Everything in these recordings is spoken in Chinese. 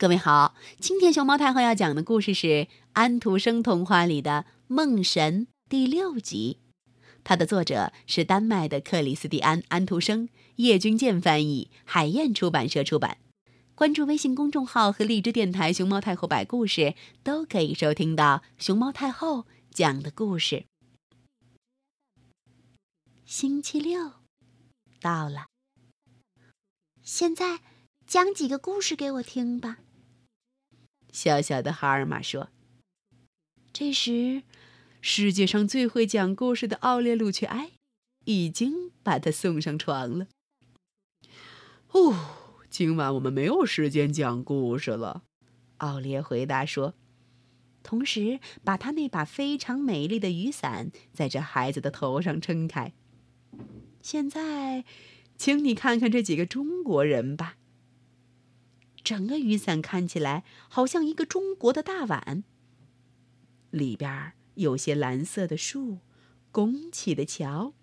各位好，今天熊猫太后要讲的故事是安徒生童话里的《梦神》第六集，它的作者是丹麦的克里斯蒂安·安徒生，叶君健翻译，海燕出版社出版。关注微信公众号和荔枝电台“熊猫太后摆故事”，都可以收听到熊猫太后讲的故事。星期六到了，现在讲几个故事给我听吧。小小的哈尔玛说：“这时，世界上最会讲故事的奥列路却埃已经把他送上床了。”哦，今晚我们没有时间讲故事了，奥列回答说，同时把他那把非常美丽的雨伞在这孩子的头上撑开。现在，请你看看这几个中国人吧。整个雨伞看起来好像一个中国的大碗，里边有些蓝色的树，拱起的桥，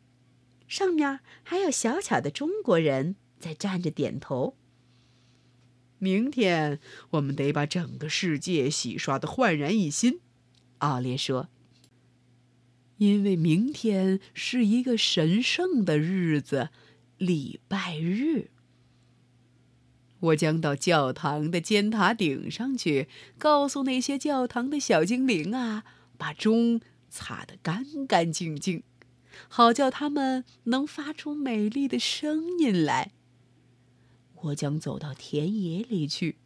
上面还有小巧的中国人在站着点头。明天我们得把整个世界洗刷的焕然一新，奥列说。因为明天是一个神圣的日子，礼拜日。我将到教堂的尖塔顶上去，告诉那些教堂的小精灵啊，把钟擦得干干净净，好叫它们能发出美丽的声音来。我将走到田野里去，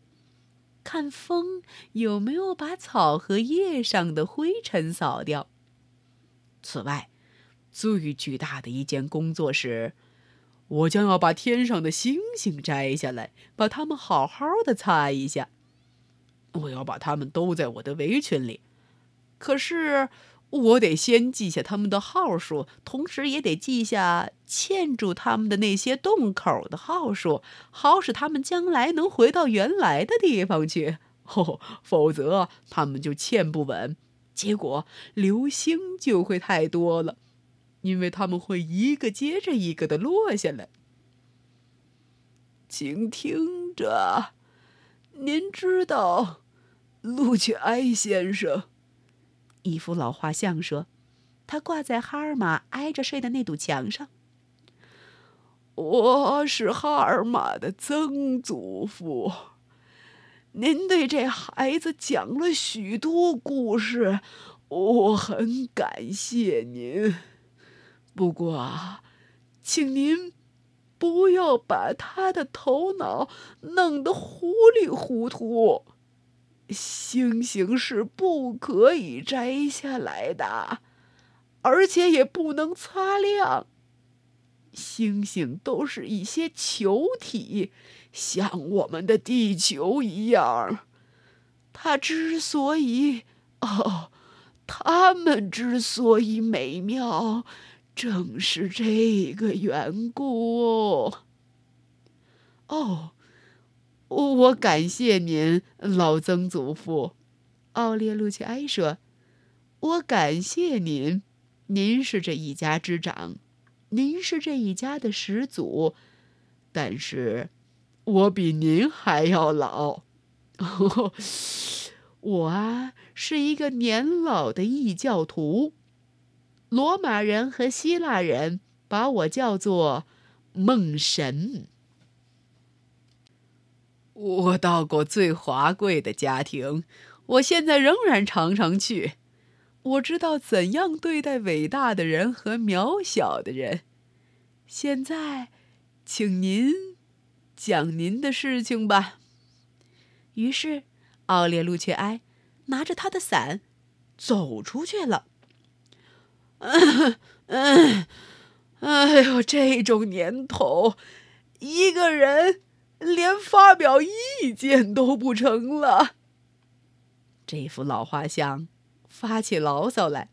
看风有没有把草和叶上的灰尘扫掉。此外，最巨大的一件工作是。我将要把天上的星星摘下来，把它们好好的擦一下。我要把它们兜在我的围裙里。可是，我得先记下它们的号数，同时也得记下嵌住它们的那些洞口的号数，好使它们将来能回到原来的地方去。哦，否则它们就嵌不稳，结果流星就会太多了。因为他们会一个接着一个的落下来。请听着，您知道，路却埃先生，一幅老画像说，他挂在哈尔玛挨着睡的那堵墙上。我是哈尔玛的曾祖父，您对这孩子讲了许多故事，我很感谢您。不过，请您不要把他的头脑弄得糊里糊涂。星星是不可以摘下来的，而且也不能擦亮。星星都是一些球体，像我们的地球一样。它之所以……哦，它们之所以美妙。正是这个缘故。哦，我感谢您，老曾祖父。奥列路奇埃说：“我感谢您，您是这一家之长，您是这一家的始祖。但是，我比您还要老。我啊，是一个年老的异教徒。”罗马人和希腊人把我叫做梦神。我到过最华贵的家庭，我现在仍然常常去。我知道怎样对待伟大的人和渺小的人。现在，请您讲您的事情吧。于是，奥列路却埃拿着他的伞走出去了。嗯嗯，哎呦，这种年头，一个人连发表意见都不成了。这幅老画像发起牢骚来。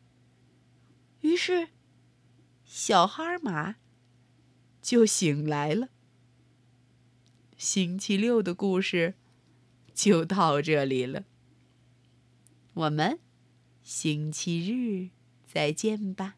于是，小哈尔玛就醒来了。星期六的故事就到这里了。我们星期日。再见吧。